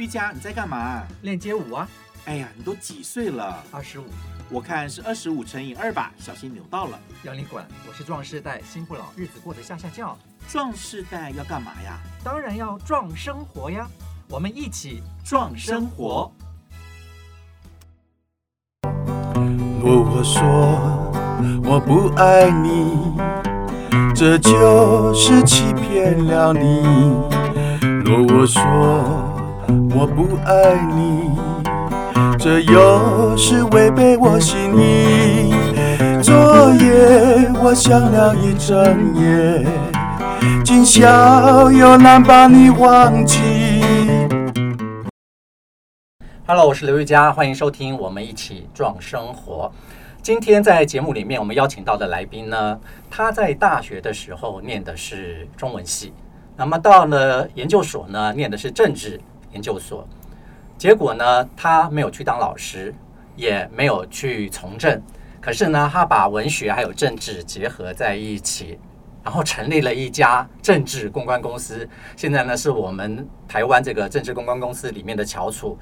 玉佳，你在干嘛？练街舞啊！哎呀，你都几岁了？二十五。我看是二十五乘以二吧，小心扭到了。要你管！我是壮士代，心不老，日子过得下下叫。壮士代要干嘛呀？当然要壮生活呀！我们一起壮生活。若我说我不爱你，这就是欺骗了你。若我说我不爱你，这又是违背我心意。昨夜我想了一整夜，今宵又难把你忘记。Hello，我是刘玉佳，欢迎收听我们一起撞生活。今天在节目里面，我们邀请到的来宾呢，他在大学的时候念的是中文系。那么到了研究所呢，念的是政治研究所，结果呢，他没有去当老师，也没有去从政，可是呢，他把文学还有政治结合在一起，然后成立了一家政治公关公司。现在呢，是我们台湾这个政治公关公司里面的翘楚。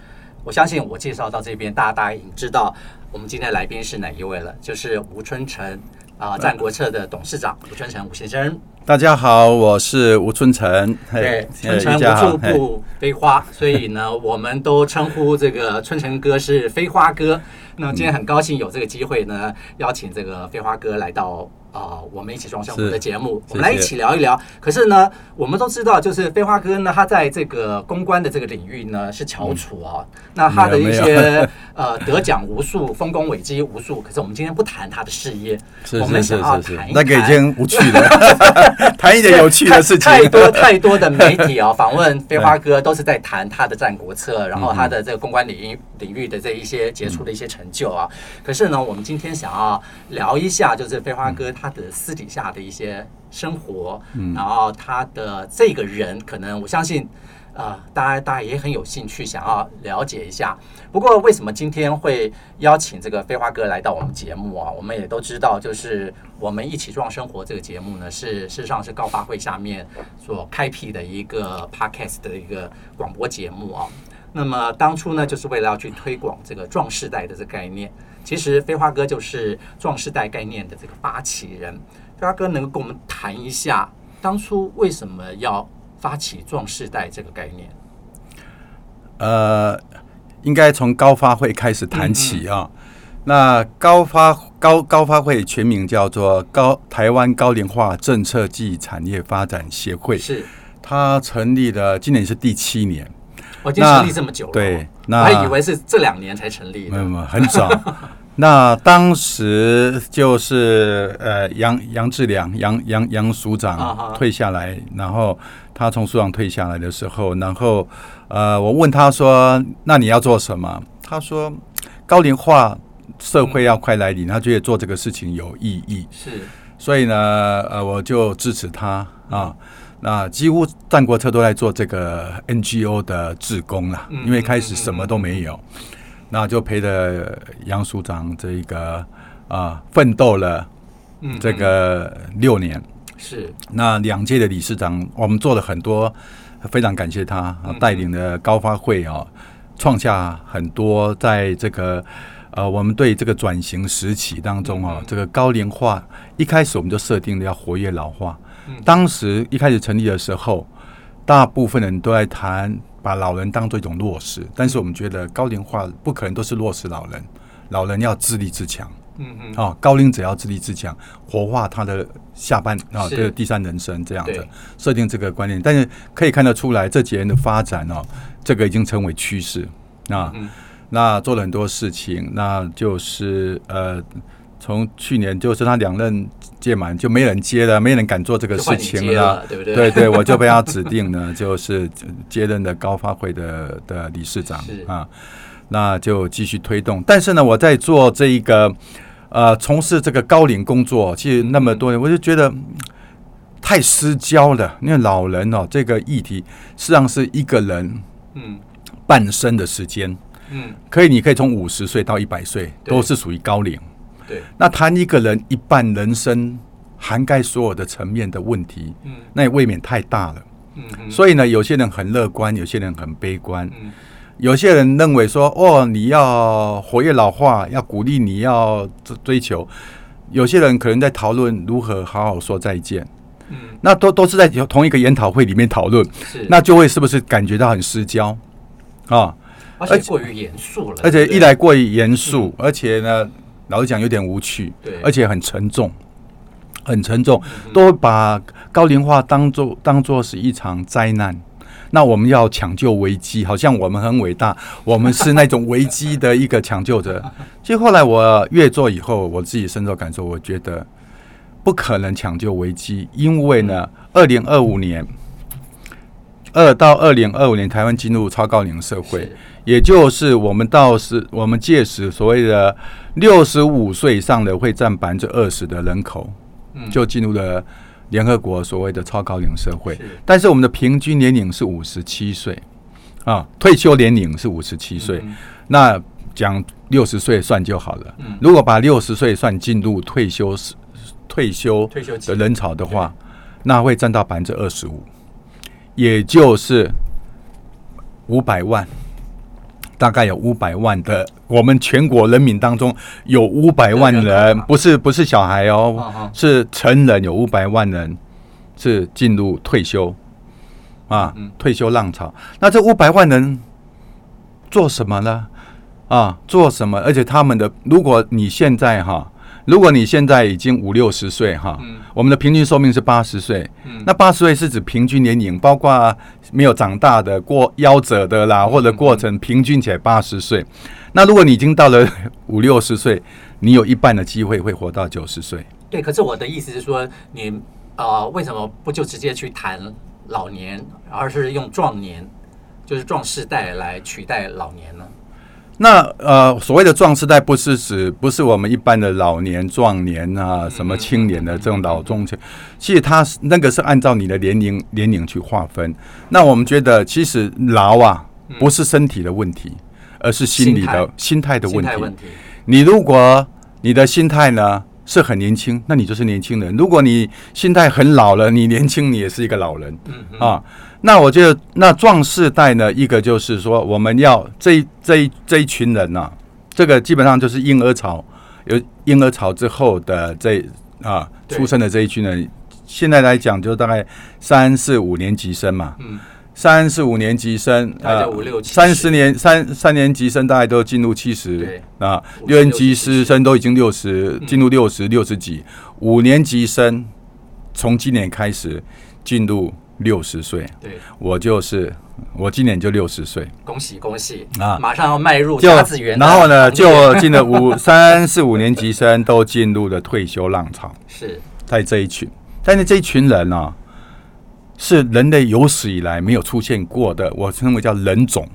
我相信我介绍到这边，大家大家已经知道我们今天来宾是哪一位了，就是吴春成啊，战国策的董事长吴春成吴先生。大家好，我是吴春成。对，春成无处不飞花，所以呢，我们都称呼这个春成哥是飞花哥。那么今天很高兴有这个机会呢，邀请这个飞花哥来到。啊、呃，我们一起壮生活的节目，我们来一起聊一聊。可是呢，我们都知道，就是飞花哥呢，他在这个公关的这个领域呢是翘楚啊。嗯、那他的一些 呃得奖无数，丰功伟绩无数。可是我们今天不谈他的事业，我们想要谈一谈，那个已经无趣了，谈一点有趣的事情。太多太多的媒体啊、哦，访问飞花哥都是在谈他的战国策，然后他的这个公关领域领域的这一些杰出的一些成就啊。可是呢，我们今天想要聊一下，就是飞花哥。他的私底下的一些生活，嗯，然后他的这个人，可能我相信，呃，大家大家也很有兴趣想要了解一下。不过，为什么今天会邀请这个飞花哥来到我们节目啊？我们也都知道，就是我们一起壮生活这个节目呢，是事实上是高发会下面所开辟的一个 podcast 的一个广播节目啊。那么当初呢，就是为了要去推广这个壮世代的这个概念。其实飞花哥就是壮世代概念的这个发起人。飞花哥能够跟我们谈一下，当初为什么要发起壮世代这个概念？呃，应该从高发会开始谈起啊。嗯嗯，那高发高高发会全名叫做高台湾高龄化政策暨产业发展协会，是它成立了，今年是第七年。我已经成立这么久了，对，那我还以为是这两年才成立的，没有没有，很早。那当时就是呃杨杨志良杨杨杨署长退下来，uh. 然后他从署长退下来的时候，然后呃我问他说：“那你要做什么？”他说：“高龄化社会要快来临，嗯、他觉得做这个事情有意义。”是，所以呢呃我就支持他啊。那几乎战国策都在做这个 NGO 的志工了，因为开始什么都没有。那就陪着杨署长这一个啊奋斗了，这个六年、是。那两届的理事长，我们做了很多，非常感谢他啊带领的高发会啊，创下很多在这个呃我们对这个转型时期当中啊，这个高龄化一开始我们就设定了要活跃老化，当时一开始成立的时候，大部分人都在谈。把老人当做一种弱势，但是我们觉得高龄化不可能都是弱势老人，老人要自立自强。嗯嗯，啊，高龄者要自立自强，活化他的下半啊，这个第三人生这样子设定这个观念，但是可以看得出来这几年的发展哦，这个已经成为趋势啊。那做了很多事情，那就是呃，从去年就是他两任。届满就没人接了，没人敢做这个事情了，了对不对？对对，我就被他指定呢，就是接任的高发会的的理事长啊，那就继续推动。但是呢，我在做这一个呃，从事这个高龄工作，其实那么多年，我就觉得太失焦了。因为老人哦，这个议题实际上是一个人嗯半生的时间，嗯，可以，你可以从五十岁到一百岁都是属于高龄。对，那谈一个人一半人生，涵盖所有的层面的问题，嗯，那也未免太大了，嗯，所以呢，有些人很乐观，有些人很悲观。嗯，有些人认为说，哦，你要活跃老化，要鼓励你要追求。有些人可能在讨论如何好好说再见。嗯，那都都是在同一个研讨会里面讨论，是，那就会是不是感觉到很失焦？啊？而且过于严肃了，而且一来过于严肃，而且呢，老实讲有点无趣，对，而且很沉重，很沉重，都把高龄化当做当做是一场灾难。那我们要抢救危机，好像我们很伟大，我们是那种危机的一个抢救者。其实后来我越做以后，我自己深受感受，我觉得不可能抢救危机，因为呢，二零二五年二到二零二五年，台湾进入超高龄社会。也就是我们到时，我们届时所谓的六十五岁以上的会占百分之二十的人口，就进入了联合国所谓的超高龄社会。但是我们的平均年龄是五十七岁啊，退休年龄是五十七岁。那讲六十岁算就好了。如果把六十岁算进入退休退休的人潮的话，那会占到百分之二十五，也就是五百万。大概有五百万的，我们全国人民当中有五百万人，不是不是小孩哦，是成人有五百万人是进入退休啊，退休浪潮。那这五百万人做什么呢？啊，做什么？而且他们的，如果你现在哈。如果你现在已经五六十岁哈，我们的平均寿命是八十岁，那八十岁是指平均年龄，包括没有长大的、过夭折的啦，或者过程平均起来八十岁。那如果你已经到了五六十岁，你有一半的机会会活到九十岁。对，可是我的意思是说，你啊、呃，为什么不就直接去谈老年，而是用壮年，就是壮世代来取代老年呢？那呃，所谓的壮世代不是指不是我们一般的老年、壮年啊，什么青年的这种老中青，其实它那个是按照你的年龄年龄去划分。那我们觉得，其实老啊，不是身体的问题，而是心理的心态的问题。你如果你的心态呢是很年轻，那你就是年轻人；如果你心态很老了，你年轻你也是一个老人啊。那我觉得，那壮世代呢？一个就是说，我们要这这一这一群人呐、啊，这个基本上就是婴儿潮，有婴儿潮之后的这啊出生的这一群人，现在来讲就大概三四五年级生嘛，嗯，三四五年级生，呃，三十年三三年级生大概都进入七十啊，六年级师生都已经六十，进入六十六十几，五年级生从今年开始进入。六十岁，对，我就是我今年就六十岁，恭喜恭喜。啊！马上要迈入甲子园，然后呢，就进了五 三四五年级生都进入了退休浪潮，是。在这一群，但是这一群人呢、啊，是人类有史以来没有出现过的，我称为叫人种。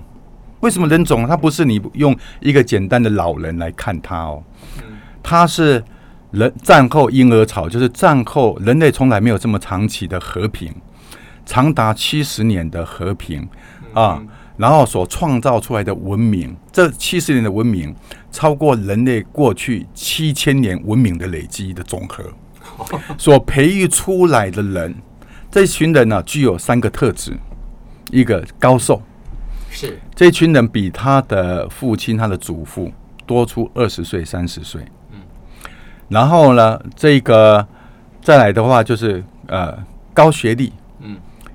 为什么人种？它不是你用一个简单的老人来看他哦，他是人战后婴儿潮，就是战后人类从来没有这么长期的和平。长达七十年的和平啊，然后所创造出来的文明，这七十年的文明超过人类过去七千年文明的累积的总和。所培育出来的人，这群人呢、啊，具有三个特质：一个高寿，是这群人比他的父亲、他的祖父多出二十岁、三十岁。嗯，然后呢，这个再来的话就是呃高学历。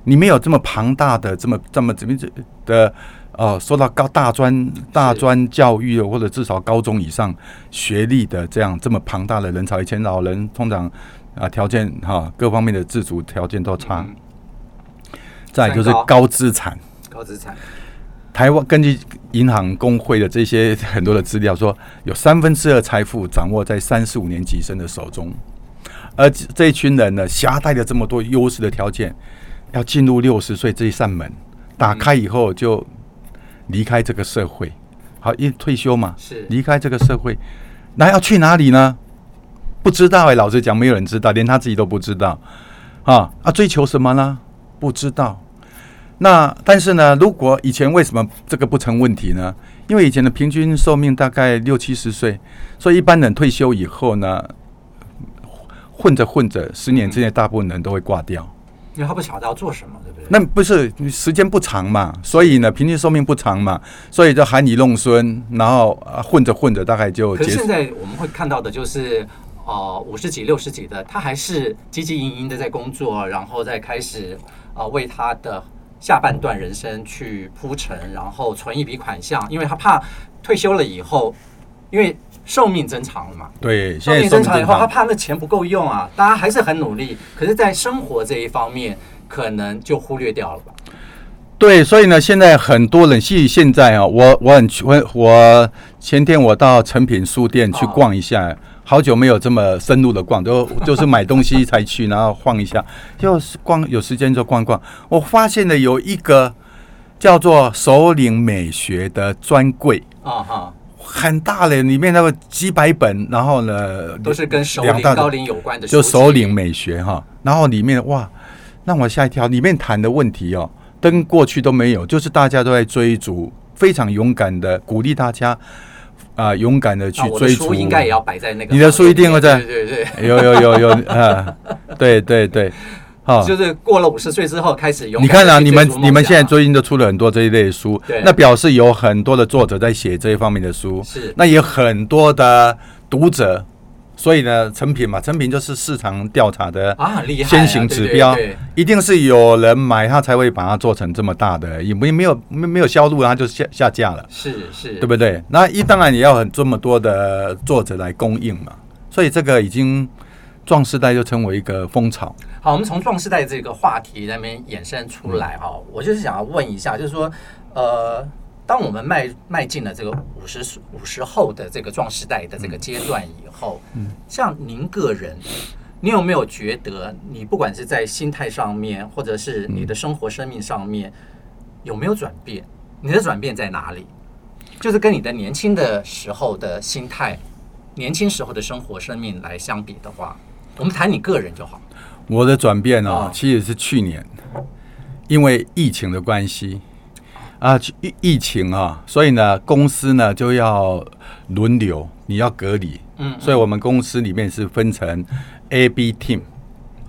你没有这么庞大的、这么这么怎么的呃，受到高大专大专教育或者至少高中以上学历的这样这么庞大的人潮。以前老人通常啊条件哈各方面的自主条件都差。再就是高资产，高资产。台湾根据银行工会的这些很多的资料说，有三分之二财富掌握在三四五年级生的手中，而这一群人呢，携带了这么多优势的条件。要进入六十岁这一扇门，打开以后就离开这个社会。好，一退休嘛，是离开这个社会，那要去哪里呢？不知道哎、欸，老实讲，没有人知道，连他自己都不知道。啊啊，追求什么呢？不知道。那但是呢，如果以前为什么这个不成问题呢？因为以前的平均寿命大概六七十岁，所以一般人退休以后呢，混着混着，十年之内大部分人都会挂掉。因为他不晓得要做什么，对不对？那不是时间不长嘛，所以呢，平均寿命不长嘛，所以就含你弄孙，然后混着混着，大概就。可是现在我们会看到的就是，呃，五十几、六十几的，他还是汲汲营营的在工作，然后再开始呃为他的下半段人生去铺陈，然后存一笔款项，因为他怕退休了以后，因为。寿命增长了嘛？对，寿命增长以后，他怕那钱不够用啊。大家还是很努力，可是，在生活这一方面，可能就忽略掉了吧？对，所以呢，现在很多人，其实现在啊，我我很我我前天我到诚品书店去逛一下，好久没有这么深入的逛，都就是买东西才去，然后晃一下，就是逛有时间就逛逛。我发现了有一个叫做首领美学的专柜啊哈。很大嘞，里面那个几百本，然后呢，都是跟首领高龄有关的，就首领美学哈。然后里面哇，让我吓一跳，里面谈的问题哦，跟过去都没有，就是大家都在追逐，非常勇敢的鼓励大家啊、呃，勇敢的去追逐。书应该也要摆在那个，你的书一定会在，对对对，有有有有啊，对对对。哦，就是过了五十岁之后开始用。你看啊，你们你们现在最近都出了很多这一类书，对，那表示有很多的作者在写这一方面的书，是。那也有很多的读者，所以呢，成品嘛，成品就是市场调查的啊，先行指标，一定是有人买，它才会把它做成这么大的，也没没有没没有销路，然后就下下架了，是是，对不对？那一当然也要很这么多的作者来供应嘛，所以这个已经。壮世代就成为一个风潮。好，我们从壮世代这个话题那边衍生出来哈、嗯，我就是想要问一下，就是说，呃，当我们迈迈进了这个五十五十后的这个壮世代的这个阶段以后，嗯，像您个人，你有没有觉得，你不管是在心态上面，或者是你的生活生命上面，有没有转变？你的转变在哪里？就是跟你的年轻的时候的心态、年轻时候的生活生命来相比的话。我们谈你个人就好。我的转变呢、哦，其实是去年，因为疫情的关系啊，疫疫情啊，所以呢，公司呢就要轮流，你要隔离。嗯，所以我们公司里面是分成 A、B team，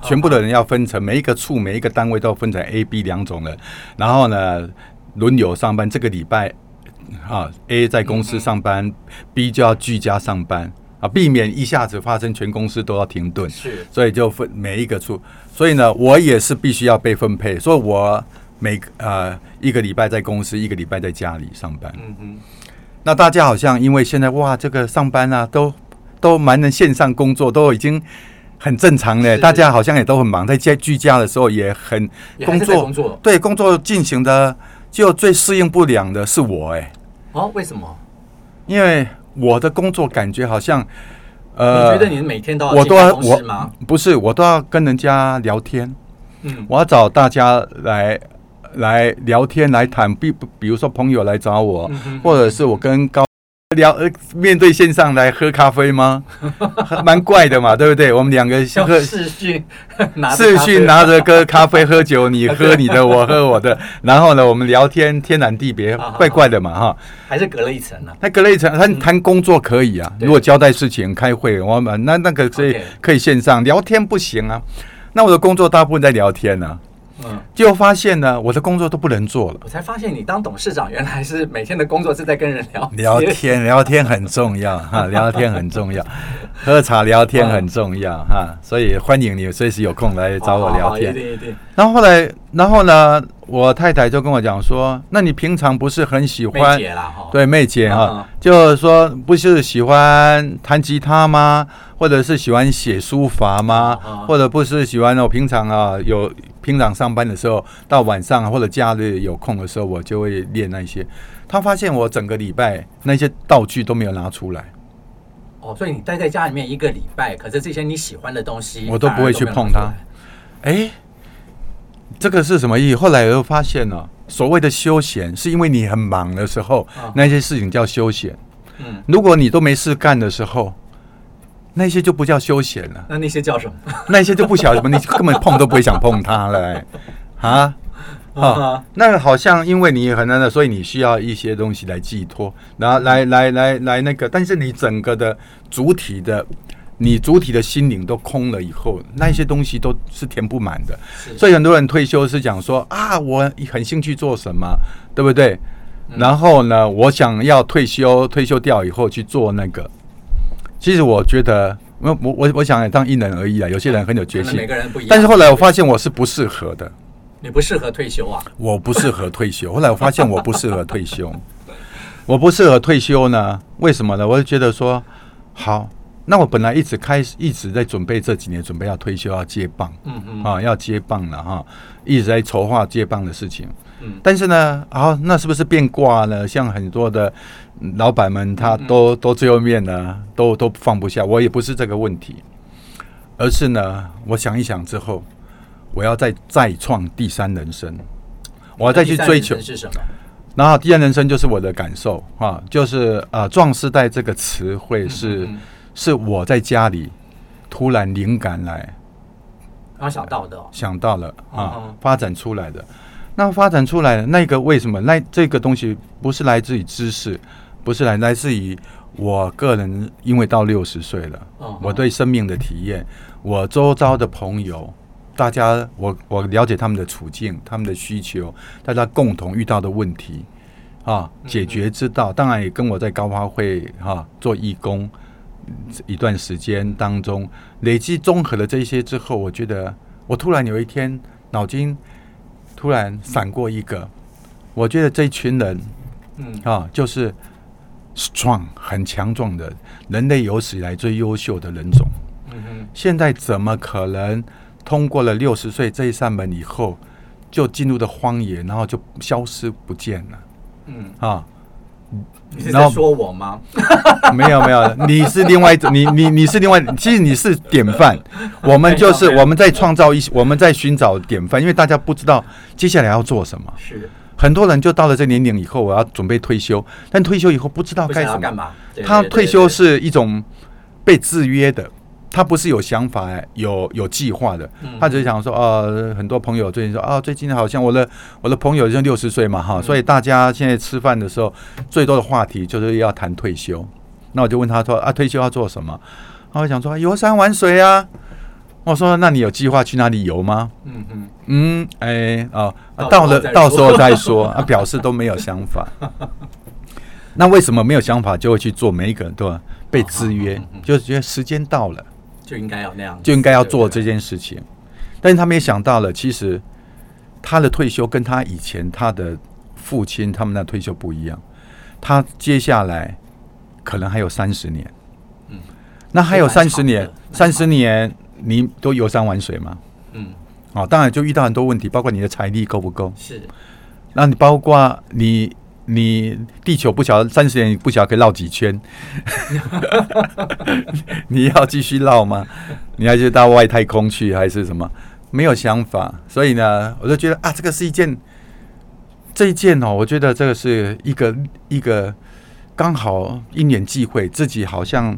全部的人要分成每一个处、每一个单位都分成 A、B 两种人，然后呢轮流上班。这个礼拜啊，A 在公司上班，B 就要居家上班。啊，避免一下子发生全公司都要停顿，是，所以就分每一个处，所以呢，我也是必须要被分配，所以我每呃一个礼拜在公司，一个礼拜在家里上班。嗯嗯，那大家好像因为现在哇，这个上班啊，都都蛮能线上工作，都已经很正常了。大家好像也都很忙，在家居家的时候也很工作，工作对工作进行的，就最适应不良的是我哎、欸。哦，为什么？因为。我的工作感觉好像，呃，你觉得你每天都要我都要？不是，我都要跟人家聊天。嗯，我要找大家来来聊天来谈，比比如说朋友来找我，嗯、或者是我跟高。聊呃，面对线上来喝咖啡吗？蛮怪的嘛，对不对？我们两个喝视讯，视讯拿着个咖啡喝酒，你喝你的，我喝我的，然后呢，我们聊天天南地别，怪怪的嘛，哈。还是隔了一层呢？他隔了一层，他谈工作可以啊。如果交代事情、开会，我们那那个可以可以线上聊天不行啊。那我的工作大部分在聊天呢。嗯，就发现呢，我的工作都不能做了。我才发现，你当董事长原来是每天的工作是在跟人聊聊天，聊天很重要哈，聊天很重要，喝茶聊天很重要哈，所以欢迎你随时有空来找我聊天。然后后来，然后呢，我太太就跟我讲说：“那你平常不是很喜欢？对，妹姐哈，就是说不是喜欢弹吉他吗？或者是喜欢写书法吗？或者不是喜欢我平常啊有。”平常上班的时候，到晚上或者假日有空的时候，我就会练那些。他发现我整个礼拜那些道具都没有拿出来。哦，所以你待在家里面一个礼拜，可是这些你喜欢的东西，我都不会去碰它。哎，这个是什么意义？后来我又发现了，所谓的休闲，是因为你很忙的时候，那些事情叫休闲。嗯，如果你都没事干的时候。那些就不叫休闲了，那那些叫什么？那些就不晓得什么，你根本碰都不会想碰它了，欸，啊啊！那好像因为你很难的，所以你需要一些东西来寄托，然后来来来来那个，但是你整个的主体的你主体的心灵都空了以后，那些东西都是填不满的。所以很多人退休是讲说啊，我很兴趣做什么，对不对？嗯、然后呢，我想要退休，退休掉以后去做那个。其实我觉得，我我我我想当因人而异啊。有些人很有决心，每个人不一样。但是后来我发现我是不适合的。你不适合退休啊？我不适合退休。后来我发现我不适合退休。我不适合退休呢？为什么呢？我就觉得说，好。那我本来一直开始一直在准备这几年准备要退休要接棒，嗯嗯啊要接棒了哈，一直在筹划接棒的事情，嗯，但是呢，好，那是不是变卦呢？像很多的老板们他都都最后面呢都都放不下，我也不是这个问题，而是呢，我想一想之后，我要再再创第三人生，我要再去追求是什么？然后第三人生就是我的感受啊，就是啊壮士代这个词汇是。嗯嗯是我在家里突然灵感来，然后想到的，想到了啊，哦、发展出来的。那发展出来的那个为什么？那这个东西不是来自于知识，不是来来自于我个人，因为到六十岁了，哦、我对生命的体验，我周遭的朋友，大家我我了解他们的处境，他们的需求，大家共同遇到的问题啊，解决之道。嗯、当然也跟我在高发会哈、啊、做义工。一段时间当中，累积综合了这些之后，我觉得我突然有一天脑筋突然闪过一个，我觉得这群人，嗯啊，就是 strong 很强壮的人类有史以来最优秀的人种。现在怎么可能通过了六十岁这一扇门以后，就进入了荒野，然后就消失不见了？嗯啊。你是在说我吗？没有没有，你是另外一种，你你你是另外，其实你是典范。我们就是我们在创造一些，我们在寻找典范，因为大家不知道接下来要做什么。是很多人就到了这年龄以后，我要准备退休，但退休以后不知道该干嘛。他退休是一种被制约的。他不是有想法、有有计划的，他只是想说，呃，很多朋友最近说，啊，最近好像我的我的朋友就六十岁嘛，哈，所以大家现在吃饭的时候，最多的话题就是要谈退休。那我就问他说，啊，退休要做什么？他会想说，游山玩水啊。我说，那你有计划去哪里游吗？嗯嗯嗯，哎，哦，到了到时候再说，啊，表示都没有想法。那为什么没有想法就会去做？每一个人都被制约，就是觉得时间到了。就应该要那样，就应该要做这件事情，对对对，但是他没想到了，其实他的退休跟他以前他的父亲他们的退休不一样，他接下来可能还有三十年，嗯，那还有三十年，三十年你都游山玩水吗？嗯，哦，当然就遇到很多问题，包括你的财力够不够？是，那你包括你。你地球不晓得三十年不晓得可以绕几圈，你要继续绕吗？你还是到外太空去还是什么？没有想法，所以呢，我就觉得啊，这个是一件这一件哦，我觉得这个是一个一个刚好因缘际会，自己好像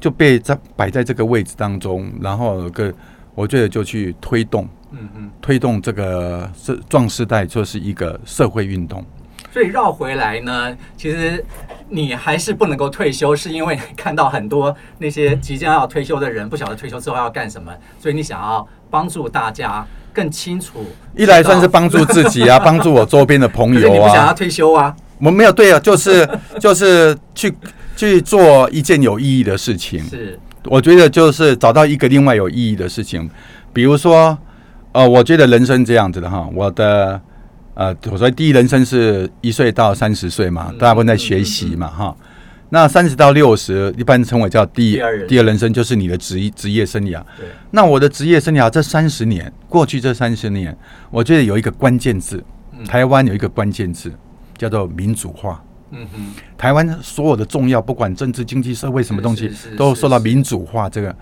就被在摆在这个位置当中，然后有个我觉得就去推动，嗯嗯，推动这个是壮士代就是一个社会运动。所以绕回来呢，其实你还是不能够退休，是因为看到很多那些即将要退休的人，不晓得退休之后要干什么，所以你想要帮助大家更清楚。一来算是帮助自己啊，帮助我周边的朋友啊。你不想要退休啊？我没有对啊，就是 就是去去做一件有意义的事情。是，我觉得就是找到一个另外有意义的事情，比如说，呃，我觉得人生这样子的哈，我的。呃，我说第一人生是一岁到三十岁嘛，大部分在学习嘛，哈。那三十到六十，一般称为叫第第二人生，就是你的职业职业生涯。对。那我的职业生涯这三十年，过去这三十年，我觉得有一个关键字，台湾有一个关键字叫做民主化。嗯哼。台湾所有的重要，不管政治、经济、社会什么东西，都受到民主化这个。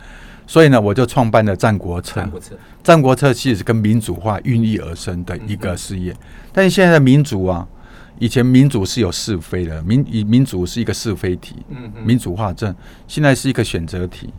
所以呢，我就创办了《战国策》。《战国策》其实是跟民主化孕育而生的一个事业。但是现在的民主啊，以前民主是有是非的，民以民主是一个是非题。民主化政现在是一个选择题。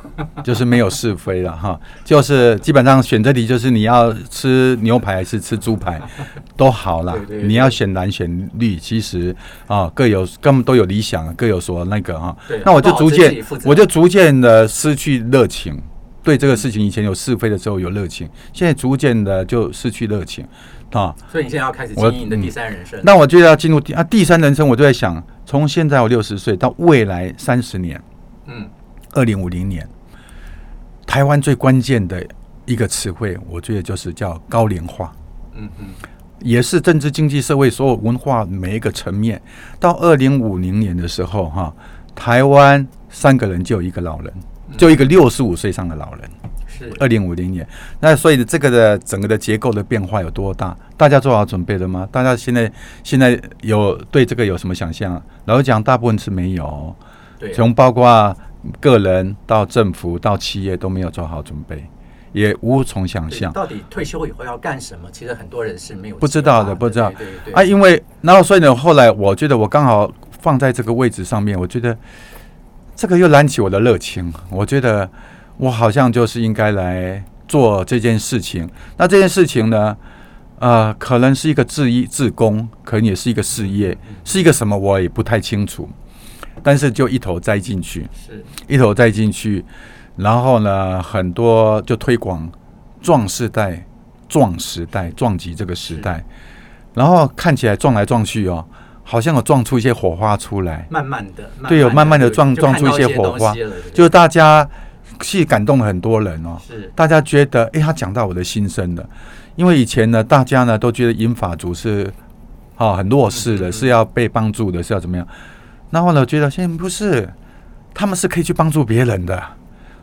就是没有是非了哈，就是基本上选择题就是你要吃牛排还是吃猪排 都好了，你要选蓝选绿，其实啊各有各都有理想，各有所那个哈。那我就逐渐我就逐渐的失去热情，对这个事情以前有是非的时候有热情，现在逐渐的就失去热情啊。所以你现在要开始经营你的第三人生。那我就要进入第啊第三人生，我就在想，从现在我六十岁到未来三十年，嗯，二零五零年。台湾最关键的一个词汇，我觉得就是叫高龄化。嗯嗯，也是政治、经济、社会所有文化每一个层面。到二零五零年的时候，哈，台湾三个人就有一个老人，就一个六十五岁上的老人。是二零五零年。那所以这个的整个的结构的变化有多大？大家做好准备了吗？大家现在现在有对这个有什么想象？老实讲，大部分是没有。对，从包括。个人到政府到企业都没有做好准备，也无从想象到底退休以后要干什么。其实很多人是没有不知道的，不知道。对对对啊，因为然后所以呢，后来我觉得我刚好放在这个位置上面，我觉得这个又燃起我的热情。我觉得我好像就是应该来做这件事情。那这件事情呢，呃，可能是一个自一自工，可能也是一个事业，是一个什么我也不太清楚。但是就一头栽进去，是。一头栽进去，然后呢，很多就推广壮世代、壮时代、撞击这个时代，然后看起来撞来撞去哦，好像有撞出一些火花出来，慢慢的，对，有慢慢的撞撞出一些火花，就大家是感动了很多人哦，是。大家觉得，哎，他讲到我的心声了，因为以前呢，大家呢都觉得英法族是啊很弱势的，是要被帮助的，是要怎么样？然后呢，我觉得现在不是，他们是可以去帮助别人的，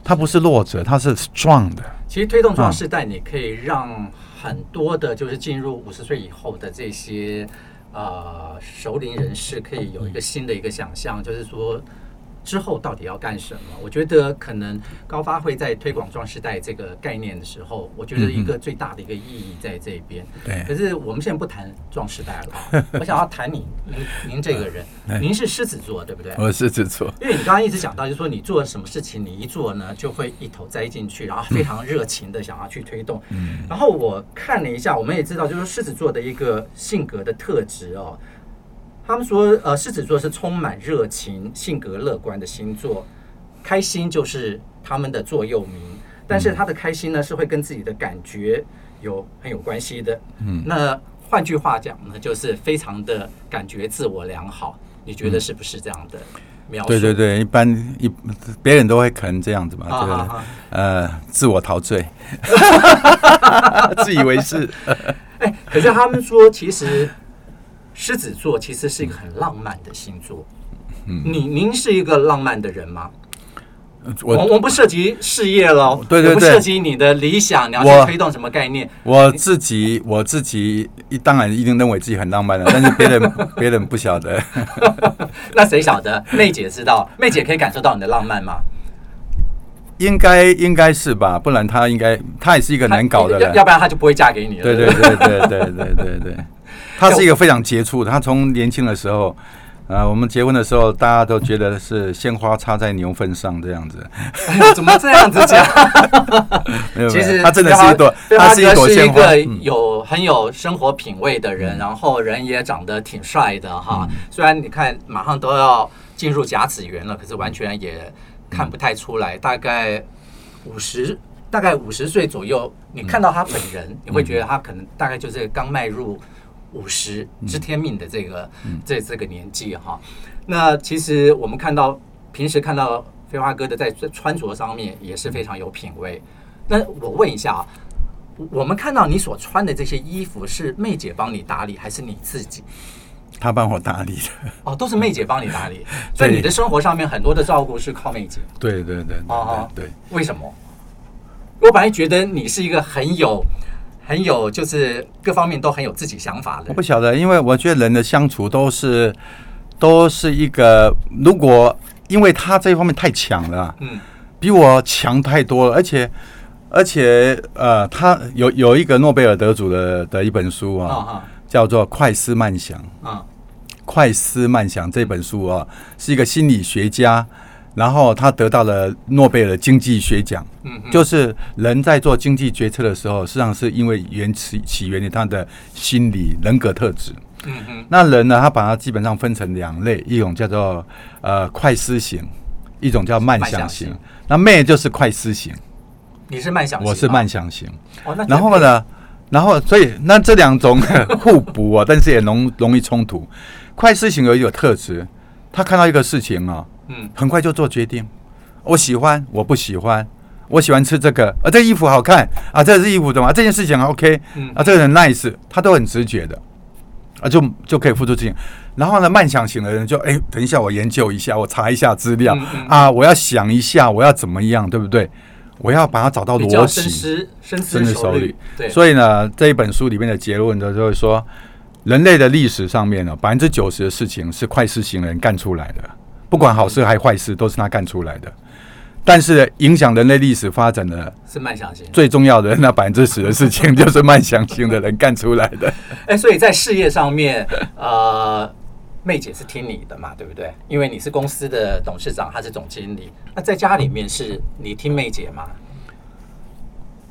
他不是弱者，他是 strong 的。其实推动壮世代，你可以让很多的，就是进入五十岁以后的这些呃熟龄人士，可以有一个新的一个想象，就是说。之后到底要干什么？我觉得可能高发会在推广壮世代这个概念的时候，我觉得一个最大的一个意义在这边。对。可是我们现在不谈壮世代了，我想要谈你，您您这个人，您是狮子座对不对？我是狮子座。因为你刚刚一直讲到，就是说你做什么事情，你一做呢，就会一头栽进去，然后非常热情的想要去推动。嗯。然后我看了一下，我们也知道，就是狮子座的一个性格的特质哦。他们说，呃，狮子座是充满热情、性格乐观的星座，开心就是他们的座右铭。但是他的开心呢，是会跟自己的感觉有很有关系的。嗯，那换句话讲呢，就是非常的感觉自我良好。你觉得是不是这样的描述？对对对，一般一别人都会可能这样子嘛，对吧？呃，自我陶醉，自以为是。哎，可是他们说，其实。狮子座其实是一个很浪漫的星座。嗯，你您是一个浪漫的人吗？我我们不涉及事业了，对对对，不涉及你的理想，你要去推动什么概念？我自己我自己一当然一定认为自己很浪漫的，但是别人 别人不晓得。那谁晓得？妹姐知道，妹姐可以感受到你的浪漫吗？应该应该是吧，不然她应该她也是一个难搞的人，要不然她就不会嫁给你了。对对对对对对对。他是一个非常杰出的。他从年轻的时候，啊，我们结婚的时候，大家都觉得是鲜花插在牛粪上这样子。怎么这样子讲？其实他真的是一朵，他是一朵鲜花。有很有生活品味的人，然后人也长得挺帅的哈。虽然你看马上都要进入甲子园了，可是完全也看不太出来。大概五十，大概五十岁左右，你看到他本人，你会觉得他可能大概就是刚迈入。五十知天命的这个、嗯、这这个年纪哈，那其实我们看到平时看到飞花哥的在穿着上面也是非常有品味。那我问一下啊，我们看到你所穿的这些衣服是妹姐帮你打理还是你自己？她帮我打理的。哦，都是妹姐帮你打理，所以你的生活上面很多的照顾是靠妹姐。对对对，对，哦对，为什么？我本来觉得你是一个很有。很有，就是各方面都很有自己想法的。我不晓得，因为我觉得人的相处都是都是一个，如果因为他这一方面太强了，嗯，比我强太多了，而且而且呃，他有有一个诺贝尔得主的的一本书啊，哦哦、叫做《快思慢想》啊，哦《快思慢想》这本书啊，是一个心理学家然后他得到了诺贝尔经济学奖。嗯哼，就是人在做经济决策的时候，实际上是因为源起起源于他的心理人格特质。嗯哼，那人呢，他把它基本上分成两类，一种叫做呃快思型，一种叫慢想型。想型那妹就是快思型，你是慢想型，我是慢想型。哦，那然后呢，然后所以那这两种互补啊，但是也容容易冲突。快思型有一个特质，他看到一个事情啊，嗯，很快就做决定。我喜欢，我不喜欢。我喜欢吃这个，啊，这衣服好看啊，这是衣服怎么、啊？这件事情 OK，啊，这个人 nice，他都很直觉的，啊，就就可以付出自信。然后呢，慢想型的人就，哎，等一下，我研究一下，我查一下资料啊，我要想一下，我要怎么样，对不对？我要把它找到逻辑，深思深思熟虑。对，所以呢，这一本书里面的结论呢，就是说，人类的历史上面呢，百分之九十的事情是快思型人干出来的，不管好事还是坏事，都是他干出来的。但是影响人类历史发展的是慢想型，最重要的那百分之十的事情，就是慢想型的人干出来的。哎、欸，所以在事业上面，呃，妹姐是听你的嘛，对不对？因为你是公司的董事长，她是总经理。那在家里面是你听妹姐吗？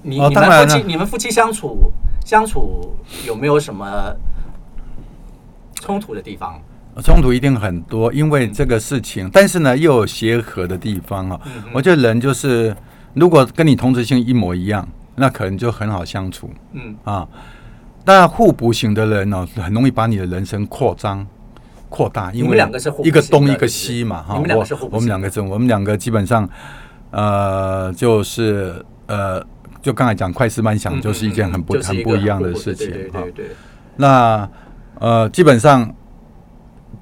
你、哦、你们夫妻你们夫妻相处相处有没有什么冲突的地方？冲突一定很多，因为这个事情，但是呢，又有协和的地方啊。我觉得人就是，如果跟你同质性一模一样，那可能就很好相处。嗯啊，但互补型的人呢，很容易把你的人生扩张、扩大，因为两个是一个东一个西嘛。哈，我我们两个是，我们两个基本上，呃，就是呃，就刚才讲快思慢想，就是一件很不很不一样的事情。对对对。那呃，基本上。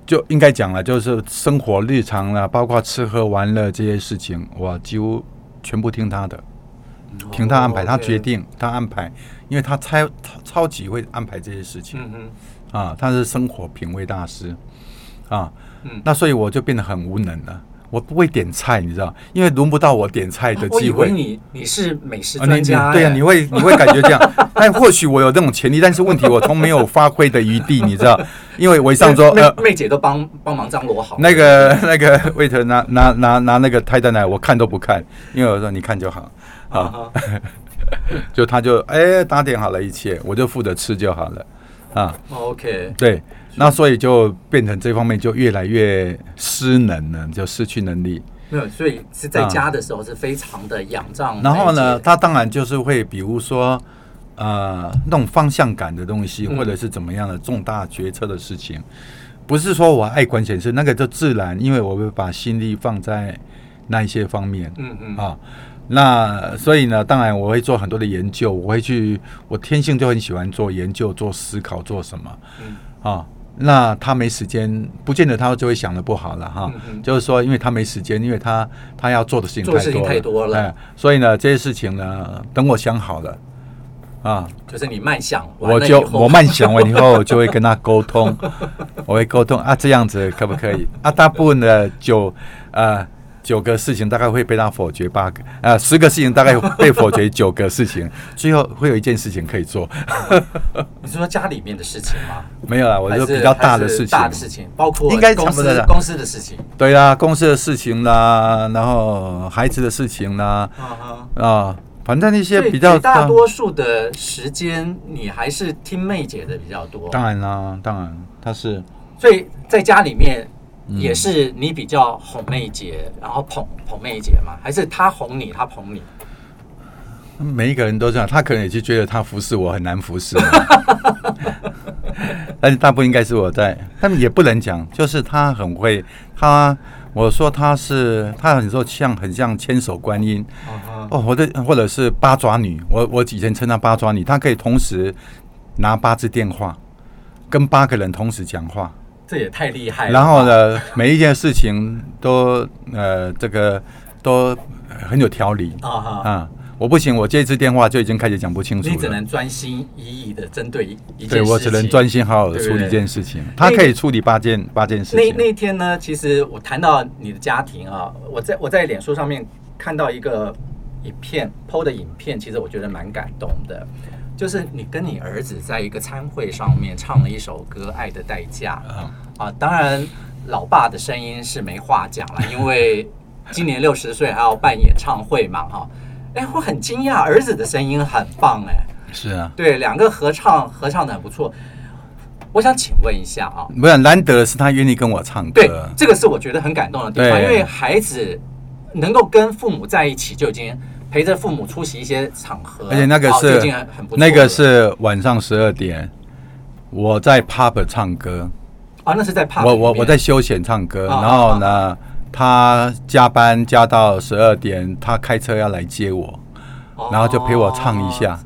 就应该讲了，就是生活日常了，包括吃喝玩乐这些事情，我几乎全部听他的，听他安排，他决定，他安排，因为他超超级会安排这些事情，啊，他是生活品味大师，啊，那所以我就变得很无能了。我不会点菜，你知道，因为轮不到我点菜的机会。你你是美食专家，对呀，你会 你会感觉这样。但或许我有这种潜力，但是问题我从没有发挥的余地，你知道，因为我一上桌，呃，妹姐都帮帮忙张罗好。那个 那个 waiter 拿拿拿拿那个菜单来，我看都不看，因为我说你看就好，啊，就他就哎打点好了一切，我就负责吃就好了，啊，OK，对。那所以就变成这方面就越来越失能了，就失去能力。没有，所以是在家的时候是非常的仰仗。然后呢，他当然就是会，比如说，呃，那种方向感的东西，或者是怎么样的重大决策的事情，不是说我爱管闲事，那个就自然，因为我会把心力放在那一些方面。嗯嗯啊，那所以呢，当然我会做很多的研究，我会去，我天性就很喜欢做研究、做思考、做什么。嗯啊。那他没时间，不见得他就会想的不好了哈。嗯、就是说，因为他没时间，因为他他要做的事情太多太多了，哎，所以呢，这些事情呢，等我想好了，啊，就是你慢想，我就我慢想完以后就会跟他沟通，我会沟通啊，这样子可不可以？啊，大部分的就呃。九个事情大概会被他否决八个，呃，十个事情大概被否决九个事情，最后会有一件事情可以做。你是说家里面的事情吗？没有啦，我说比较大的事情，大的事情包括应该公司公司的事情。对啦，公司的事情啦，然后孩子的事情啦，啊，反正那些比较大多数的时间，你还是听妹姐的比较多。当然啦，当然她是，所以在家里面。也是你比较哄妹姐，然后捧捧妹姐吗？还是他哄你，他捧你？每一个人都这样，他可能也是觉得他服侍我很难服侍，但是大部分应该是我在，但也不能讲，就是他很会，他我说他是，他很说像很像千手观音哦，或者或者是八爪女，我我以前称她八爪女，她可以同时拿八支电话，跟八个人同时讲话。这也太厉害了！然后呢，每一件事情都呃，这个都很有条理啊哈啊！我不行，我接一次电话就已经开始讲不清楚了。你只能专心一意的针对一件事情。对，我只能专心好好的处理一件事情。他可以处理八件八件事情。那那天呢，其实我谈到你的家庭啊，我在我在脸书上面看到一个影片 PO 的影片，其实我觉得蛮感动的。就是你跟你儿子在一个餐会上面唱了一首歌《爱的代价》啊，当然老爸的声音是没话讲了，因为今年六十岁还要办演唱会嘛，哈，哎，我很惊讶，儿子的声音很棒，哎，是啊，对，两个合唱合唱的很不错。我想请问一下啊，不是难得的是他愿意跟我唱歌，对，这个是我觉得很感动的地方，因为孩子能够跟父母在一起，就已经陪着父母出席一些场合，而且那个是很不那个是晚上十二点，我在 pub 唱歌。啊，那是在 pub，我我我在休闲唱歌，然后呢，他加班加到十二点，他开车要来接我，然后就陪我唱一下。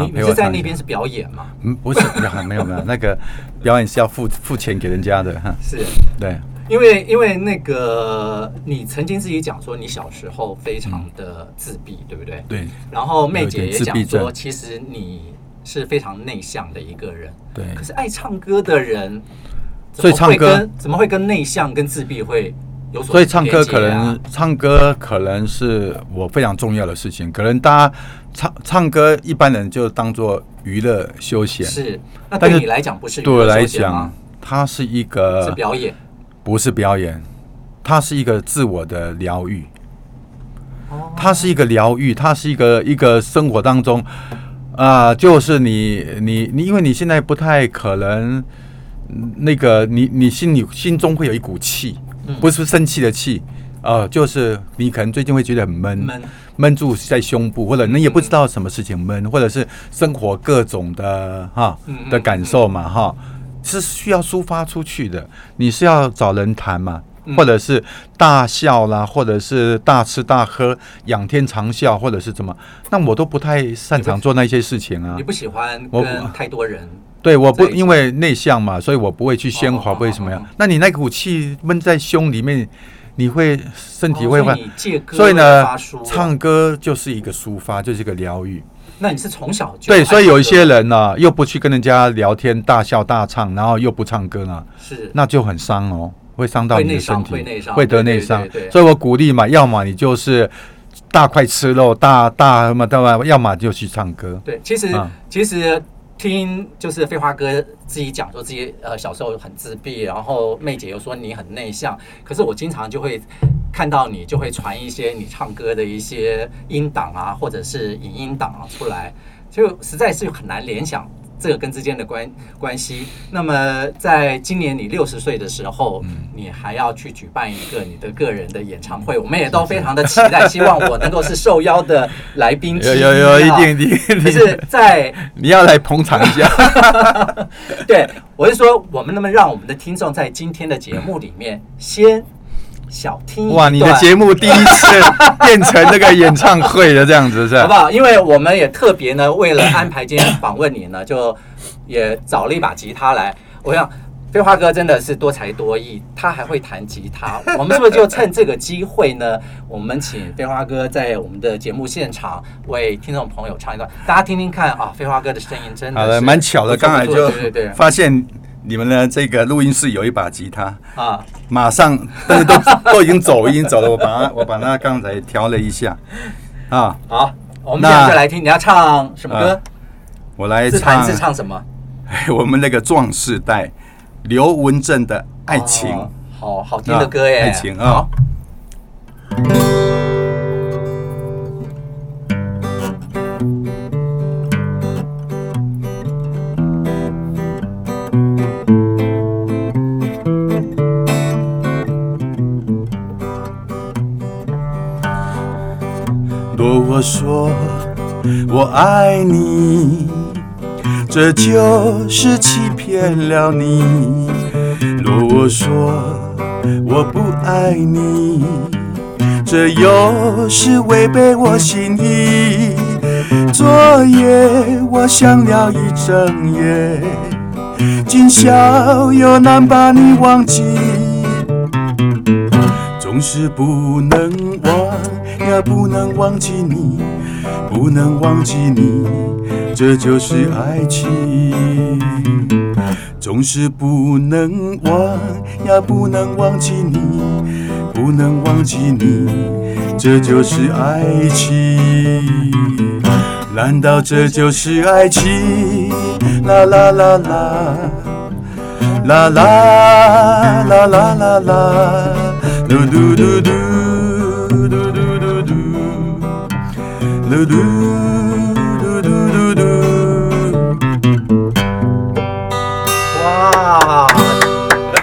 你你是在那边是表演吗？嗯，不是，没有没有，那个表演是要付付钱给人家的哈。是，对，因为因为那个你曾经自己讲说你小时候非常的自闭，对不对？对。然后妹姐也讲说，其实你是非常内向的一个人。对。可是爱唱歌的人，所以唱歌怎么会跟内向跟自闭会有所？所以唱歌可能唱歌可能是我非常重要的事情，可能大家。唱唱歌，一般人就当做娱乐休闲。是，那对你来讲不是？对我来讲，它是一个是表演，不是表演，它是一个自我的疗愈。它是一个疗愈，它是一个一个生活当中啊、呃，就是你你你，因为你现在不太可能那个你你心里心中会有一股气，不是生气的气。呃，就是你可能最近会觉得很闷，闷。闷住在胸部，或者你也不知道什么事情闷，或者是生活各种的哈的感受嘛哈，是需要抒发出去的。你是要找人谈嘛，或者是大笑啦，或者是大吃大喝，仰天长啸，或者是怎么？那我都不太擅长做那些事情啊。你不喜欢跟太多人？对，我不因为内向嘛，所以我不会去喧哗，不会什么样。那你那股气闷在胸里面。你会身体会换，所以呢，唱歌就是一个抒发，就是一个疗愈。那你是从小就对，所以有一些人呢，又不去跟人家聊天，大笑大唱，然后又不唱歌呢，是那就很伤哦，会伤到你的身体，会得内伤。所以我鼓励嘛，要么你就是大块吃肉，大大什么的嘛，要么就去唱歌。对，其实其实。听就是飞花哥自己讲说自己呃小时候很自闭，然后妹姐又说你很内向，可是我经常就会看到你就会传一些你唱歌的一些音档啊，或者是影音档啊出来，就实在是很难联想。这个跟之间的关关系。那么，在今年你六十岁的时候，嗯，你还要去举办一个你的个人的演唱会，我们也都非常的期待，希望我能够是受邀的来宾。有有有，一定一定。就是，在 你要来捧场一下。对，我是说，我们能不能让我们的听众在今天的节目里面先。小听哇！你的节目第一次变成这个演唱会的这样子是吧？好不好？因为我们也特别呢，为了安排今天访问你呢，就也找了一把吉他来。我想飞花哥真的是多才多艺，他还会弹吉他。我们是不是就趁这个机会呢？我们请飞花哥在我们的节目现场为听众朋友唱一段，大家听听看啊！飞花哥的声音真的蛮巧的，刚才就发现。你们呢？这个录音室有一把吉他啊，马上，但是都都已经走，已经走了。我把它，我把它刚才调了一下啊。好，我们现在来听，你要唱什么歌？我来唱，是唱什么？我们那个壮士代，刘文正的爱情，好好听的歌耶，爱情啊。若我爱你，这就是欺骗了你；若我说我不爱你，这又是违背我心意。昨夜我想了一整夜，今宵又难把你忘记，总是不能忘。也不能忘记你，不能忘记你，这就是爱情。总是不能忘，呀不能忘记你，不能忘记你，这就是爱情。难道这就是爱情？啦啦啦啦，啦啦啦啦啦啦，嘟嘟嘟嘟。嘟嘟嘟嘟嘟。哇！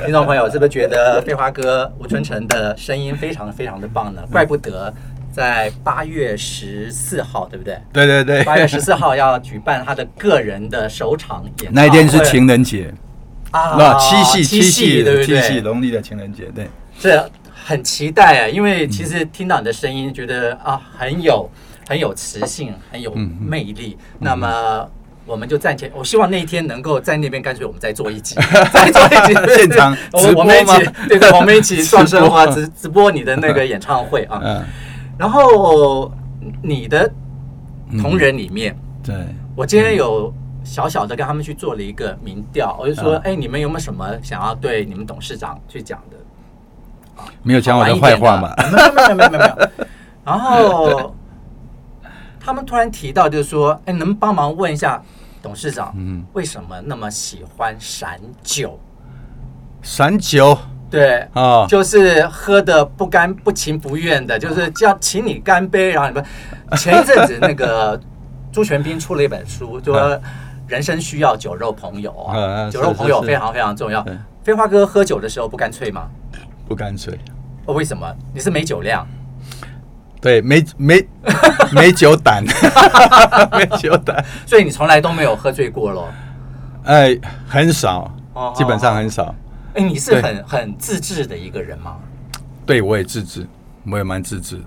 听众朋友，是不是觉得飞花哥吴春成的声音非常非常的棒呢？怪不得在八月十四号，对不对？对对对，八月十四号要举办他的个人的首场演唱。那一天是情人节啊，那七夕七夕对不对？七夕农历的情人节，对。这很期待啊，因为其实听到你的声音，觉得啊很有很有磁性，很有魅力。那么。我们就暂且，我希望那一天能够在那边，干脆我们再做一集，再做一集现场直播吗？我们一起，对对，我们一起双生花直直播你的那个演唱会啊。嗯。然后你的同仁里面，对，我今天有小小的跟他们去做了一个民调，我就说，哎，你们有没有什么想要对你们董事长去讲的？没有讲我的坏话吗？没有没有没有没有。然后他们突然提到，就是说，哎，能帮忙问一下。董事长，嗯，为什么那么喜欢闪酒？闪酒，对啊，哦、就是喝的不甘不情不愿的，就是叫请你干杯。然后你们前一阵子那个朱全斌出了一本书，就说人生需要酒肉朋友啊，嗯、酒肉朋友非常非常重要。飞花哥喝酒的时候不干脆吗？不干脆。哦，为什么？你是没酒量？对，没没没酒胆，没酒胆，所以你从来都没有喝醉过咯？哎，很少，基本上很少。哎，你是很很自制的一个人吗？对，我也自制，我也蛮自制的。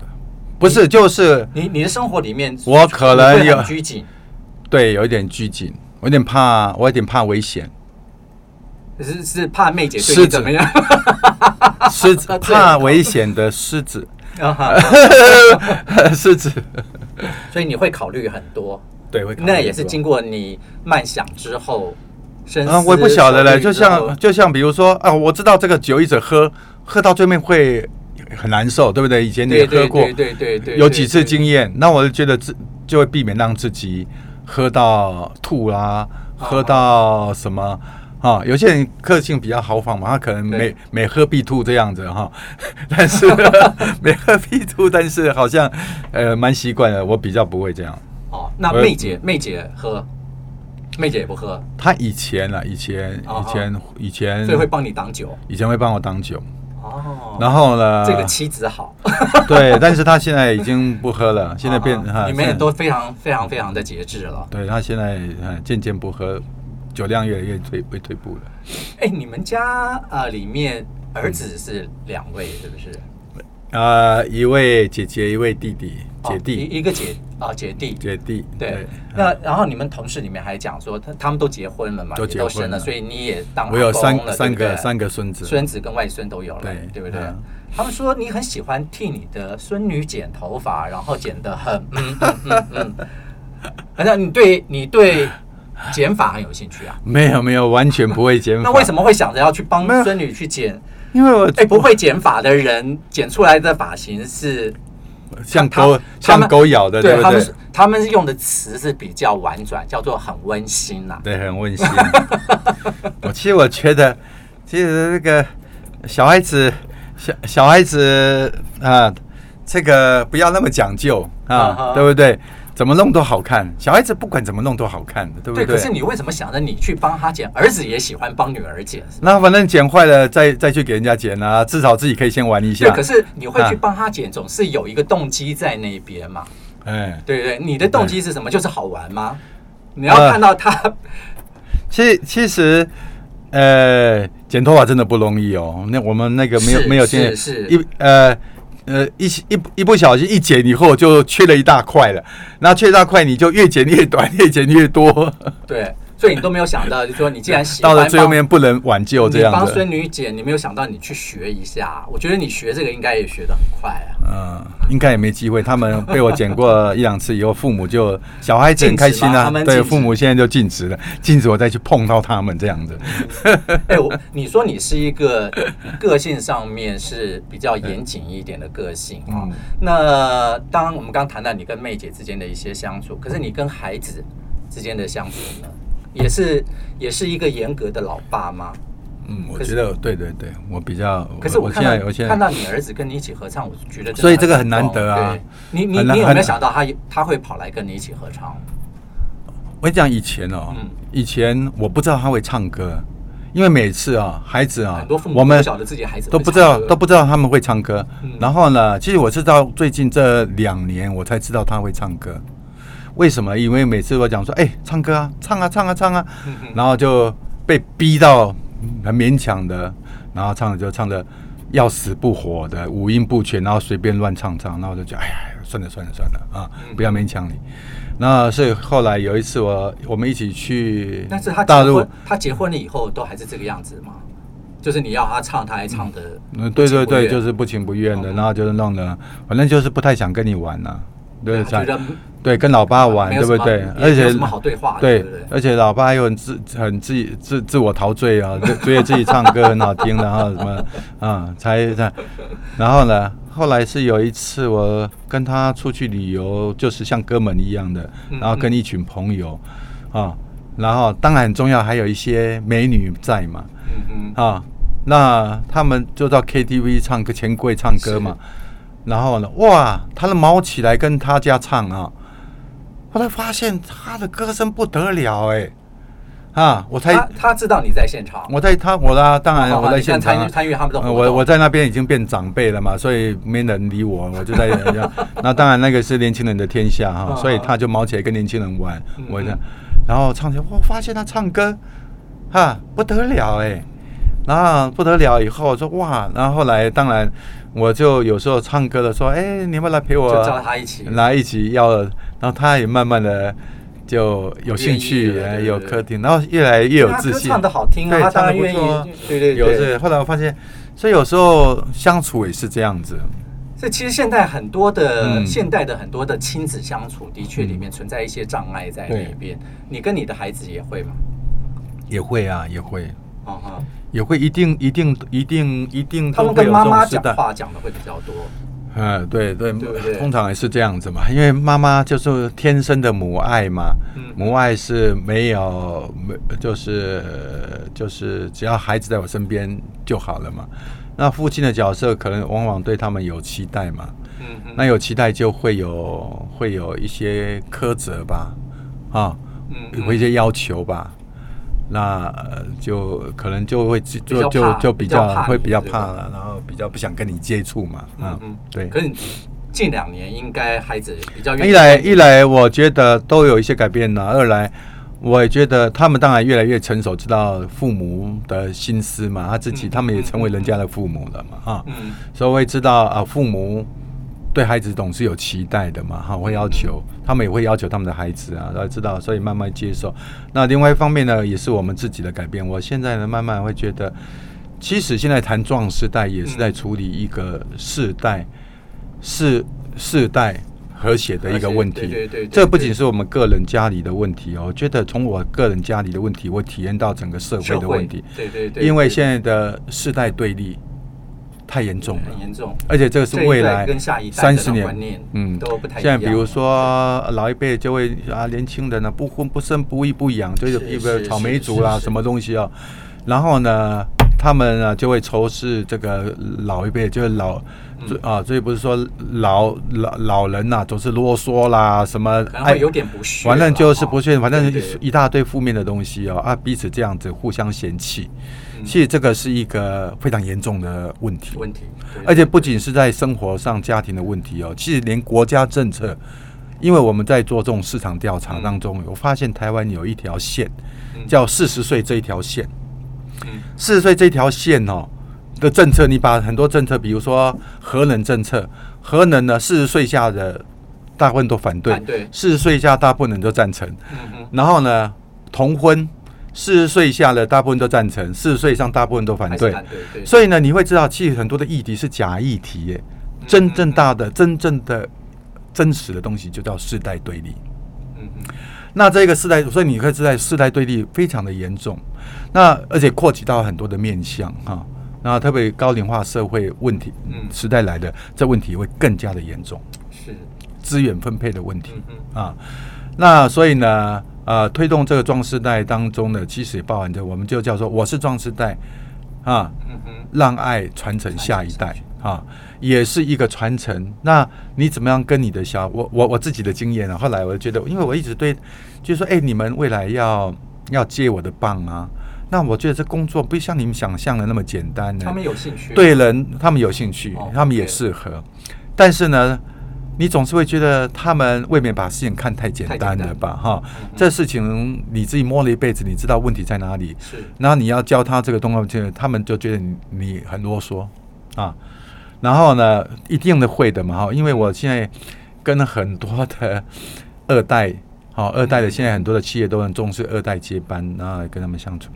不是，就是你你的生活里面，我可能有拘谨，对，有一点拘谨，我有点怕，我有点怕危险。是是怕妹姐对你怎么样？狮子怕危险的狮子。啊哈，是指，所以你会考虑很多，对，会那也是经过你慢想之后，啊，我也不晓得嘞，就像就像比如说啊，我知道这个酒一直喝，喝到最后会很难受，对不对？以前你也喝过，对对对对，有几次经验，那我就觉得自就会避免让自己喝到吐啦，喝到什么。啊，有些人个性比较豪放嘛，他可能每每喝必吐这样子哈，但是 每喝必吐，但是好像呃蛮习惯的，我比较不会这样。哦，那妹姐妹姐喝，妹姐也不喝。她以前啊，以前以前以前，所以会帮你挡酒。以前会帮我挡酒。哦。然后呢？这个妻子好。对，但是他现在已经不喝了，现在变哈。你们也都非常非常非常的节制了。对，他现在渐渐不喝。酒量越来越退，会退步了。哎，你们家啊，里面儿子是两位，是不是？啊，一位姐姐，一位弟弟，姐弟，一个姐啊，姐弟，姐弟。对。那然后你们同事里面还讲说，他他们都结婚了嘛，都结婚了，所以你也当我有三三个三个孙子，孙子跟外孙都有了，对对不对？他们说你很喜欢替你的孙女剪头发，然后剪得很嗯嗯嗯嗯，好像你对你对。剪法很有兴趣啊？没有没有，完全不会减法。那为什么会想着要去帮孙女去剪？因为我哎，不会减法的人剪出来的发型是像狗像狗咬的，对不对？他们他们用的词是比较婉转，叫做很温馨呐。对，很温馨。我其实我觉得，其实这个小孩子小小孩子啊，这个不要那么讲究啊，对不对？怎么弄都好看，小孩子不管怎么弄都好看的，对不对？对，可是你为什么想着你去帮他剪？儿子也喜欢帮女儿剪。那反正剪坏了再再去给人家剪啊，至少自己可以先玩一下。对，可是你会去帮他剪，总是有一个动机在那边嘛？哎，对对，你的动机是什么？就是好玩吗？你要看到他。其实其实，呃，剪头发真的不容易哦。那我们那个没有没有剪，是一呃。呃，一一一不小心一剪以后就缺了一大块了，那缺一大块你就越剪越短，越剪越多。对。所以你都没有想到，就说你既然喜欢 到了最后面不能挽救这样子，帮孙女剪，你没有想到你去学一下。我觉得你学这个应该也学得很快啊。嗯，应该也没机会。他们被我剪过一两次以后，父母就小孩子很开心啊。对，父母现在就禁止了，禁止我再去碰到他们这样子。哎，我你说你是一个个性上面是比较严谨一点的个性啊。那当我们刚谈到你跟妹姐之间的一些相处，可是你跟孩子之间的相处呢？也是也是一个严格的老爸吗？嗯，我觉得对对对，我比较。可是我现在我现在看到你儿子跟你一起合唱，我觉得所以这个很难得啊。你你你有没有想到他他会跑来跟你一起合唱？我讲以前哦，以前我不知道他会唱歌，因为每次啊，孩子啊，我们晓得自己孩子都不知道都不知道他们会唱歌。然后呢，其实我是到最近这两年我才知道他会唱歌。为什么？因为每次我讲说，哎，唱歌啊，唱啊，唱啊，唱啊，然后就被逼到。很勉强的，然后唱着就唱的要死不活的五音不全，然后随便乱唱唱，然后我就觉得哎呀，算了算了算了啊，不要勉强你。那所以后来有一次我我们一起去，但是他大陆他结婚了以后都还是这个样子吗？就是你要他唱，他还唱的，嗯，对对对，就是不情不愿的，然后就是弄的，反正就是不太想跟你玩了，对，觉得。对，跟老爸玩，对不对？而且对，而且老爸又很自很自自自我陶醉啊，就觉得自己唱歌很好听，然后什么啊，才才。然后呢，后来是有一次我跟他出去旅游，就是像哥们一样的，然后跟一群朋友啊，然后当然很重要，还有一些美女在嘛，嗯啊，那他们就到 KTV 唱歌，钱柜唱歌嘛。然后呢，哇，他的猫起来跟他家唱啊。后来发现他的歌声不得了哎，啊！我才他，他知道你在现场，我在他我啦，当然我在现场参与他们的我我在那边已经变长辈了嘛，所以没人理我，我就在那当然那个是年轻人的天下哈，所以他就猫起来跟年轻人玩，我这样，然后唱起来，我发现他唱歌，哈不得了哎，然后不得了以后说哇，然后后来当然我就有时候唱歌的时候，哎，你们来陪我，叫他一起来一起要。然后他也慢慢的就有兴趣，有客厅，然后越来越有自信。唱的好听啊，他唱的不错。对对对，有是。后来我发现，所以有时候相处也是这样子。所以其实现在很多的现代的很多的亲子相处，的确里面存在一些障碍在里边。你跟你的孩子也会吗？也会啊，也会。啊哈，也会，一定一定一定一定。他们跟妈妈讲话讲的会比较多。嗯，对对，通常也是这样子嘛，因为妈妈就是天生的母爱嘛，母爱是没有没就是就是只要孩子在我身边就好了嘛。那父亲的角色可能往往对他们有期待嘛，嗯那有期待就会有会有一些苛责吧，啊，有一些要求吧。那就可能就会就就就比较会比较怕了，然后比较不想跟你接触嘛，嗯嗯，对。可是近两年应该孩子比较一来一来，我觉得都有一些改变了；二来，我也觉得他们当然越来越成熟，知道父母的心思嘛，他自己他们也成为人家的父母了嘛，啊，所以会知道啊父母。对孩子总是有期待的嘛，哈，会要求，他们也会要求他们的孩子啊，大家知道，所以慢慢接受。那另外一方面呢，也是我们自己的改变。我现在呢，慢慢会觉得，其实现在谈壮世代也是在处理一个世代世世代和谐的一个问题。对对对，这不仅是我们个人家里的问题哦，我觉得从我个人家里的问题，我体验到整个社会的问题。对对对，因为现在的世代对立。太严重了，很严重，而且这个是未来三十年，嗯，都不太一样。现在比如说老一辈就会啊，年轻人呢不婚不生不育不养，就是比如草莓族啦，什么东西啊？然后呢，他们呢就会仇视这个老一辈，就是老啊，所以不是说老老老人呐总是啰嗦啦，什么哎有点不屑，反正就是不屑，反正一大堆负面的东西哦啊，彼此这样子互相嫌弃。其实这个是一个非常严重的问题，问题，而且不仅是在生活上、家庭的问题哦，其实连国家政策，因为我们在做这种市场调查当中，我发现台湾有一条线，叫四十岁这一条线，四十岁这条线哦的政策，你把很多政策，比如说核能政策，核能呢四十岁下的大部分都反对，四十岁以下大部分人都赞成，然后呢同婚。四十岁以下的大部分都赞成，四十岁以上大部分都反对。反对对，所以呢，你会知道，其实很多的议题是假议题耶。真正大的、真正的、真实的东西，就叫世代对立。嗯嗯。那这个世代，所以你会知道，世代对立非常的严重。那而且扩及到很多的面向哈。那特别高龄化社会问题，嗯，时代来的这问题会更加的严重。是。资源分配的问题啊。那所以呢？呃，推动这个壮士代当中呢，其实也包含着，我们就叫做我是壮士代，啊，让爱传承下一代啊，也是一个传承。那你怎么样跟你的小我我我自己的经验啊？后来我就觉得，因为我一直对，就是说，哎，你们未来要要接我的棒啊。那我觉得这工作不像你们想象的那么简单呢。他们有兴趣，对人他们有兴趣，他们也适合。但是呢，你总是会觉得他们未免把事情看太简单了吧？哈，这事情你自己摸了一辈子，你知道问题在哪里。是，然后你要教他这个东西，他们就觉得你你很啰嗦啊。然后呢，一定的会的嘛哈，因为我现在跟很多的二代，好二代的现在很多的企业都很重视二代接班，然后跟他们相处。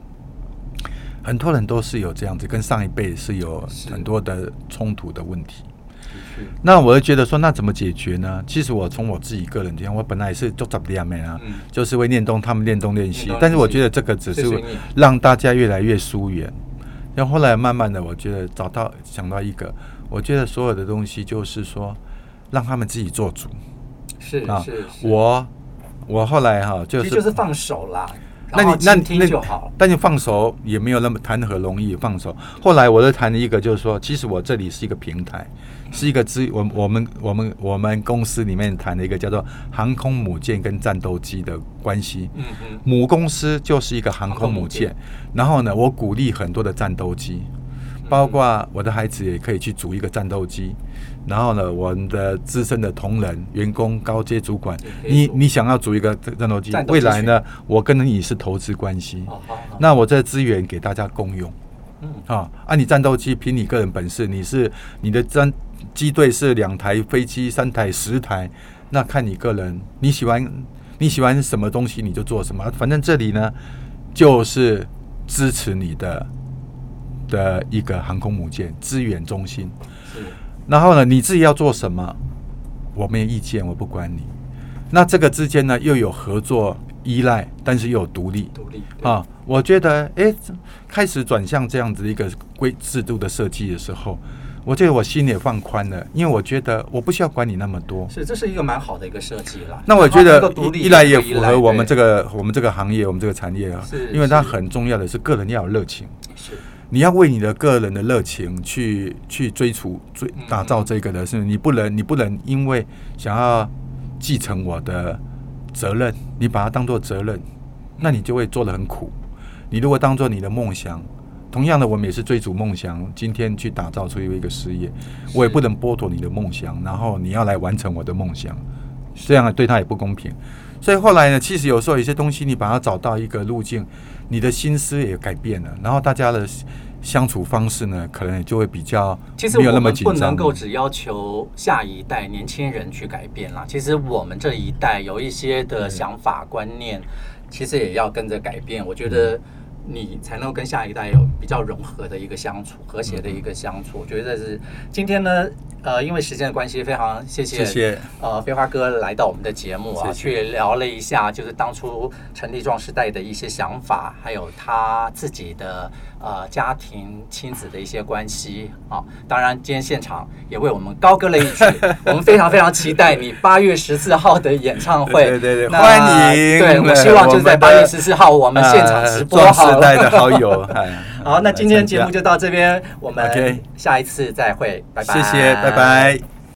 很多人都是有这样子，跟上一辈是有很多的冲突的问题。那我就觉得说，那怎么解决呢？其实我从我自己个人讲，我本来是做杂的样啊，就是会念东，他们念东练习。但是我觉得这个只是让大家越来越疏远。然后后来慢慢的，我觉得找到想到一个，我觉得所有的东西就是说，让他们自己做主。是啊，我我后来哈，就是就是放手啦。那你那那但你放手也没有那么谈何容易放手。后来我就谈了一个，就是说，其实我这里是一个平台，是一个资我我们我们我们公司里面谈的一个叫做航空母舰跟战斗机的关系。嗯嗯。母公司就是一个航空母舰，然后呢，我鼓励很多的战斗机，包括我的孩子也可以去组一个战斗机。然后呢，我们的资深的同仁、员工、高阶主管，你你想要组一个战斗机，未来呢，我跟你是投资关系，那我这资源给大家共用，嗯，啊，啊，你战斗机凭你个人本事，你是你的战机队是两台飞机、三台、十台，那看你个人，你喜欢你喜欢什么东西你就做什么，反正这里呢就是支持你的的一个航空母舰资源中心。然后呢，你自己要做什么，我没有意见，我不管你。那这个之间呢，又有合作依赖，但是又有独立。独立啊，我觉得，哎，开始转向这样子一个规制度的设计的时候，我觉得我心也放宽了，因为我觉得我不需要管你那么多。是，这是一个蛮好的一个设计了。那我觉得一来也符合我们这个我们这个行业，我们这个产业啊，是因为它很重要的是个人要有热情。是。你要为你的个人的热情去去追逐、追打造这个的是，你不能，你不能因为想要继承我的责任，你把它当做责任，那你就会做得很苦。你如果当做你的梦想，同样的，我们也是追逐梦想，今天去打造出一个事业，我也不能剥夺你的梦想，然后你要来完成我的梦想，这样对他也不公平。所以后来呢，其实有时候有些东西，你把它找到一个路径。你的心思也改变了，然后大家的相处方式呢，可能也就会比较没有那么紧张。其实我们不能够只要求下一代年轻人去改变啦，其实我们这一代有一些的想法观念，其实也要跟着改变。我觉得你才能够跟下一代有比较融合的一个相处，和谐的一个相处。我觉得这是今天呢。呃，因为时间的关系，非常谢谢，谢谢呃飞花哥来到我们的节目啊，去聊了一下，就是当初成立壮时代的一些想法，还有他自己的呃家庭亲子的一些关系啊。当然，今天现场也为我们高歌了一曲，我们非常非常期待你八月十四号的演唱会。对对对，欢迎！对，我希望就在八月十四号我们现场直播好。壮世代的好友，好，那今天节目就到这边，我们下一次再会，拜拜，谢谢，拜拜。